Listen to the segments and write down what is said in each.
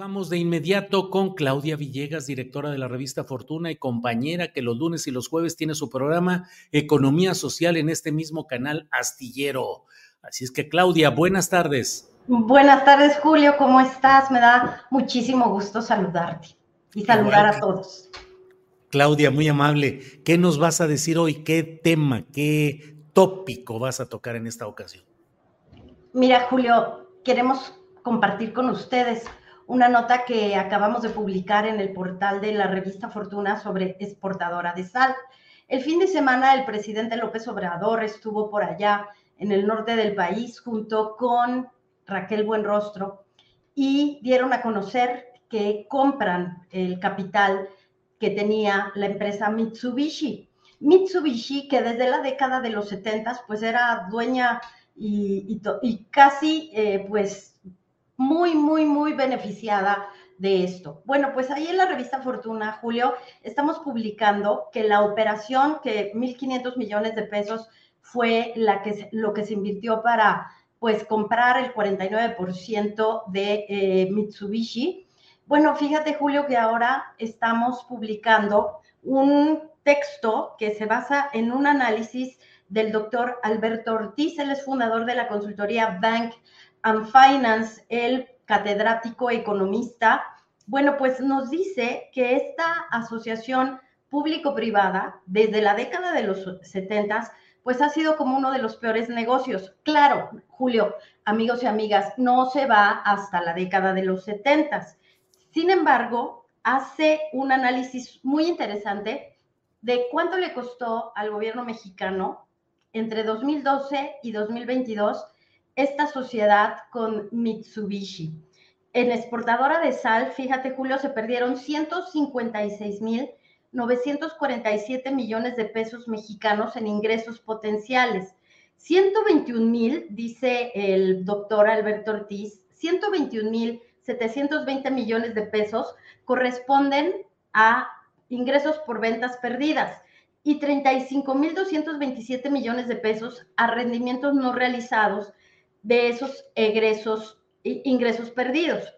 Vamos de inmediato con Claudia Villegas, directora de la revista Fortuna y compañera que los lunes y los jueves tiene su programa Economía Social en este mismo canal astillero. Así es que Claudia, buenas tardes. Buenas tardes, Julio, ¿cómo estás? Me da muchísimo gusto saludarte y saludar a todos. Claudia, muy amable. ¿Qué nos vas a decir hoy? ¿Qué tema, qué tópico vas a tocar en esta ocasión? Mira, Julio, queremos compartir con ustedes una nota que acabamos de publicar en el portal de la revista Fortuna sobre exportadora de sal. El fin de semana el presidente López Obrador estuvo por allá en el norte del país junto con Raquel Buenrostro y dieron a conocer que compran el capital que tenía la empresa Mitsubishi. Mitsubishi, que desde la década de los 70 pues era dueña y, casi eh, pues muy, muy, muy beneficiada de esto. Bueno, pues ahí en la revista Fortuna, Julio, estamos publicando que la operación, que 1.500 millones de pesos fue la que, lo que se invirtió para pues comprar el 49% de eh, Mitsubishi. Bueno, fíjate, Julio, que ahora estamos publicando un texto que se basa en un análisis del doctor Alberto Ortiz, él es fundador de la consultoría Bank and Finance, el catedrático economista, bueno, pues nos dice que esta asociación público-privada, desde la década de los 70, pues ha sido como uno de los peores negocios. Claro, Julio, amigos y amigas, no se va hasta la década de los 70. Sin embargo, hace un análisis muy interesante de cuánto le costó al gobierno mexicano entre 2012 y 2022 esta sociedad con Mitsubishi. En exportadora de sal, fíjate Julio, se perdieron 156 mil 947 millones de pesos mexicanos en ingresos potenciales. 121 mil, dice el doctor Alberto Ortiz, 121 mil 720 millones de pesos corresponden a ingresos por ventas perdidas y 35 mil 227 millones de pesos a rendimientos no realizados de esos egresos, ingresos perdidos.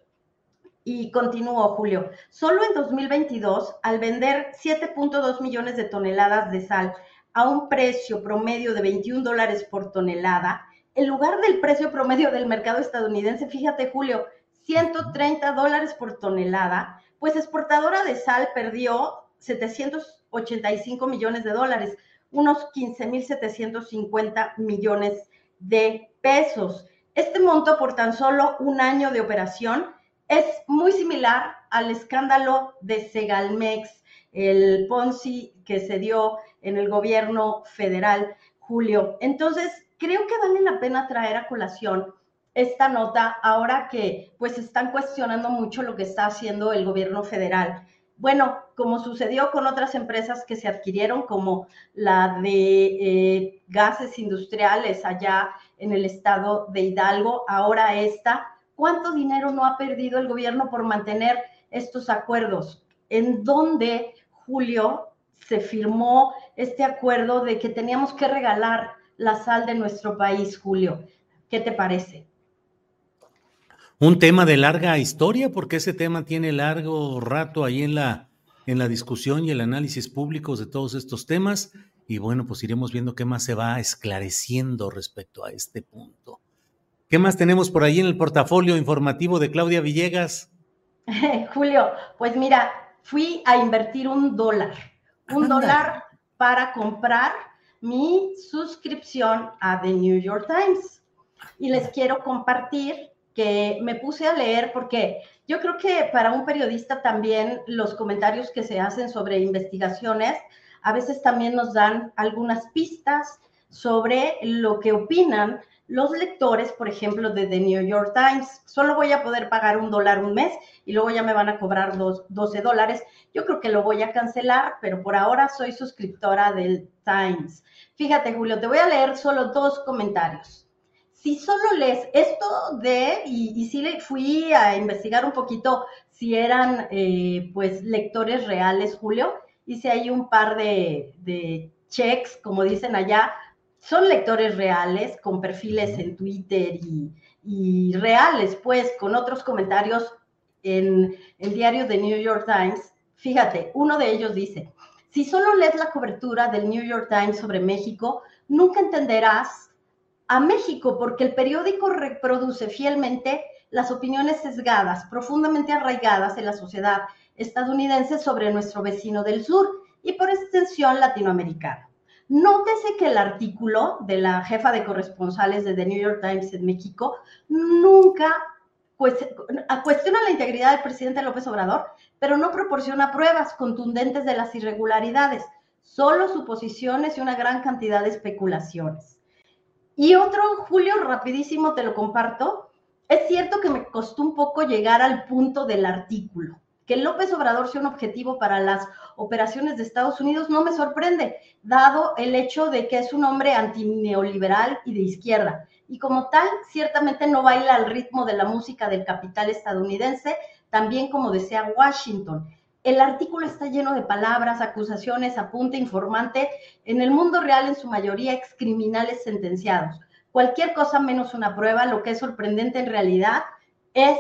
Y continuó, Julio. Solo en 2022, al vender 7.2 millones de toneladas de sal a un precio promedio de 21 dólares por tonelada, en lugar del precio promedio del mercado estadounidense, fíjate, Julio, 130 dólares por tonelada, pues exportadora de sal perdió 785 millones de dólares, unos 15.750 millones de pesos. Este monto por tan solo un año de operación es muy similar al escándalo de Segalmex, el Ponzi que se dio en el gobierno federal, Julio. Entonces, creo que vale la pena traer a colación esta nota ahora que pues están cuestionando mucho lo que está haciendo el gobierno federal. Bueno, como sucedió con otras empresas que se adquirieron, como la de eh, gases industriales allá en el estado de Hidalgo, ahora esta, ¿cuánto dinero no ha perdido el gobierno por mantener estos acuerdos? ¿En dónde, Julio, se firmó este acuerdo de que teníamos que regalar la sal de nuestro país, Julio? ¿Qué te parece? un tema de larga historia, porque ese tema tiene largo rato ahí en la, en la discusión y el análisis públicos de todos estos temas. Y bueno, pues iremos viendo qué más se va esclareciendo respecto a este punto. ¿Qué más tenemos por ahí en el portafolio informativo de Claudia Villegas? Julio, pues mira, fui a invertir un dólar, un dólar para comprar mi suscripción a The New York Times. Y les quiero compartir que me puse a leer porque yo creo que para un periodista también los comentarios que se hacen sobre investigaciones a veces también nos dan algunas pistas sobre lo que opinan los lectores, por ejemplo, de The New York Times. Solo voy a poder pagar un dólar un mes y luego ya me van a cobrar dos, 12 dólares. Yo creo que lo voy a cancelar, pero por ahora soy suscriptora del Times. Fíjate, Julio, te voy a leer solo dos comentarios. Si solo lees esto de, y, y sí le fui a investigar un poquito si eran eh, pues lectores reales, Julio, hice ahí un par de, de checks, como dicen allá, son lectores reales, con perfiles en Twitter y, reales, pues, con otros comentarios en el diario de New York Times. Fíjate, uno de ellos dice, si solo lees la cobertura del New York Times sobre México, nunca entenderás a México porque el periódico reproduce fielmente las opiniones sesgadas, profundamente arraigadas en la sociedad estadounidense sobre nuestro vecino del sur y por extensión latinoamericano. Nótese que el artículo de la jefa de corresponsales de The New York Times en México nunca cuestiona la integridad del presidente López Obrador, pero no proporciona pruebas contundentes de las irregularidades, solo suposiciones y una gran cantidad de especulaciones. Y otro, Julio, rapidísimo te lo comparto. Es cierto que me costó un poco llegar al punto del artículo. Que López Obrador sea un objetivo para las operaciones de Estados Unidos no me sorprende, dado el hecho de que es un hombre antineoliberal y de izquierda. Y como tal, ciertamente no baila al ritmo de la música del capital estadounidense, también como desea Washington. El artículo está lleno de palabras, acusaciones, apunte, informante, en el mundo real en su mayoría excriminales sentenciados. Cualquier cosa menos una prueba, lo que es sorprendente en realidad es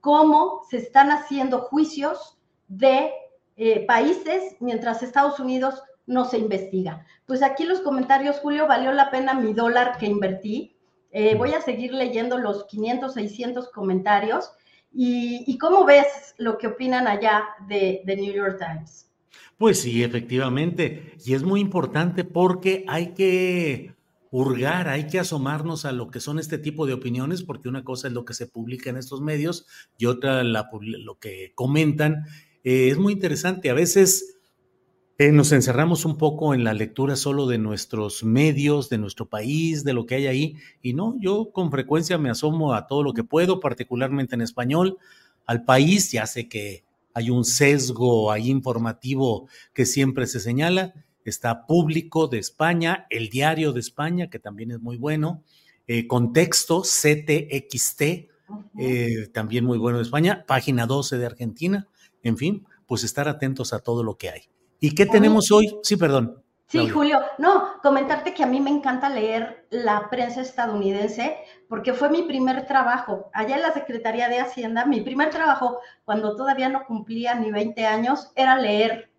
cómo se están haciendo juicios de eh, países mientras Estados Unidos no se investiga. Pues aquí los comentarios, Julio, valió la pena mi dólar que invertí. Eh, voy a seguir leyendo los 500, 600 comentarios. Y, cómo ves lo que opinan allá de, de New York Times? Pues sí, efectivamente. Y es muy importante porque hay que hurgar, hay que asomarnos a lo que son este tipo de opiniones, porque una cosa es lo que se publica en estos medios y otra lo que comentan. Eh, es muy interesante. A veces eh, nos encerramos un poco en la lectura solo de nuestros medios, de nuestro país, de lo que hay ahí. Y no, yo con frecuencia me asomo a todo lo que puedo, particularmente en español, al país. Ya sé que hay un sesgo ahí informativo que siempre se señala está Público de España, El Diario de España, que también es muy bueno, eh, Contexto, CTXT, eh, también muy bueno de España, Página 12 de Argentina, en fin, pues estar atentos a todo lo que hay. ¿Y qué tenemos hoy? Sí, perdón. Sí, Julio, no, comentarte que a mí me encanta leer la prensa estadounidense porque fue mi primer trabajo. Allá en la Secretaría de Hacienda, mi primer trabajo, cuando todavía no cumplía ni 20 años, era leer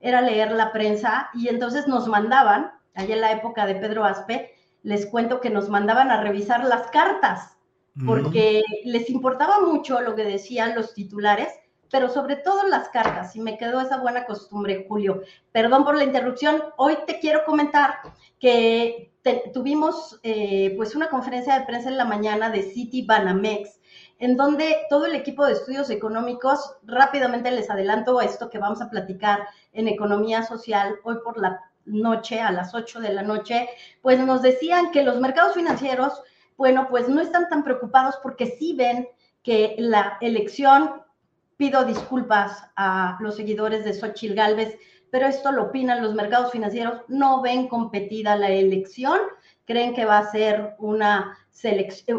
era leer la prensa y entonces nos mandaban, allá en la época de Pedro Aspe, les cuento que nos mandaban a revisar las cartas, porque les importaba mucho lo que decían los titulares, pero sobre todo las cartas, y me quedó esa buena costumbre, Julio. Perdón por la interrupción, hoy te quiero comentar que tuvimos eh, pues una conferencia de prensa en la mañana de City Banamex, en donde todo el equipo de estudios económicos, rápidamente les adelanto esto que vamos a platicar en economía social hoy por la noche, a las 8 de la noche, pues nos decían que los mercados financieros, bueno, pues no están tan preocupados porque sí ven que la elección, pido disculpas a los seguidores de Xochitl Galvez, pero esto lo opinan los mercados financieros, no ven competida la elección, creen que va a ser una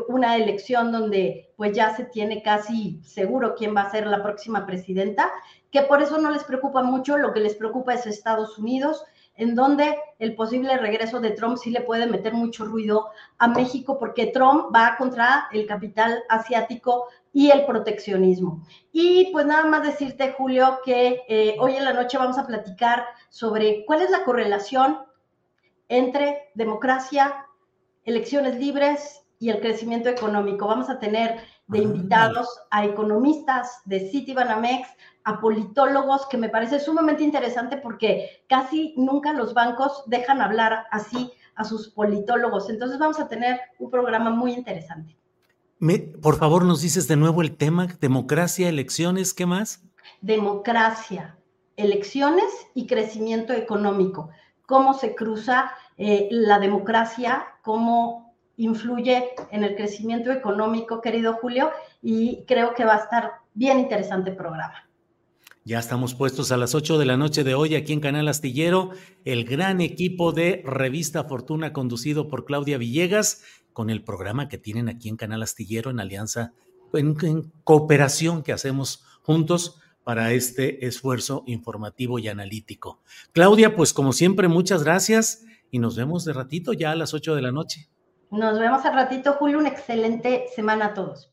una elección donde pues ya se tiene casi seguro quién va a ser la próxima presidenta, que por eso no les preocupa mucho, lo que les preocupa es Estados Unidos. En donde el posible regreso de Trump sí le puede meter mucho ruido a México porque Trump va contra el capital asiático y el proteccionismo. Y pues nada más decirte, Julio, que eh, hoy en la noche vamos a platicar sobre cuál es la correlación entre democracia, elecciones libres y el crecimiento económico. Vamos a tener de invitados a economistas de Citibanamex, a politólogos, que me parece sumamente interesante porque casi nunca los bancos dejan hablar así a sus politólogos. Entonces vamos a tener un programa muy interesante. por favor, nos dices de nuevo el tema, democracia, elecciones, ¿qué más? Democracia, elecciones y crecimiento económico. Cómo se cruza eh, la democracia, cómo influye en el crecimiento económico, querido Julio, y creo que va a estar bien interesante el programa. Ya estamos puestos a las 8 de la noche de hoy aquí en Canal Astillero, el gran equipo de Revista Fortuna conducido por Claudia Villegas, con el programa que tienen aquí en Canal Astillero en alianza, en, en cooperación que hacemos juntos para este esfuerzo informativo y analítico. Claudia, pues como siempre, muchas gracias y nos vemos de ratito ya a las 8 de la noche. Nos vemos al ratito, Julio. Una excelente semana a todos.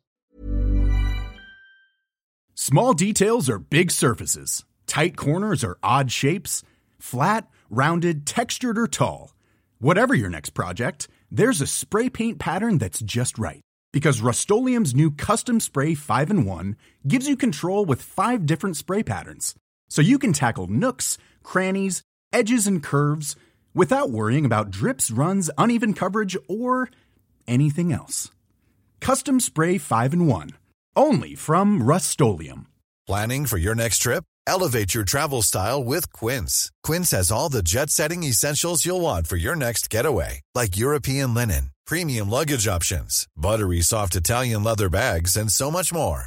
Small details are big surfaces. Tight corners are odd shapes. Flat, rounded, textured, or tall. Whatever your next project, there's a spray paint pattern that's just right. Because Rust new Custom Spray 5 in 1 gives you control with five different spray patterns. So you can tackle nooks, crannies, edges, and curves without worrying about drips, runs, uneven coverage, or anything else. Custom Spray 5 and 1. Only from Rust Planning for your next trip? Elevate your travel style with Quince. Quince has all the jet setting essentials you'll want for your next getaway, like European linen, premium luggage options, buttery soft Italian leather bags, and so much more.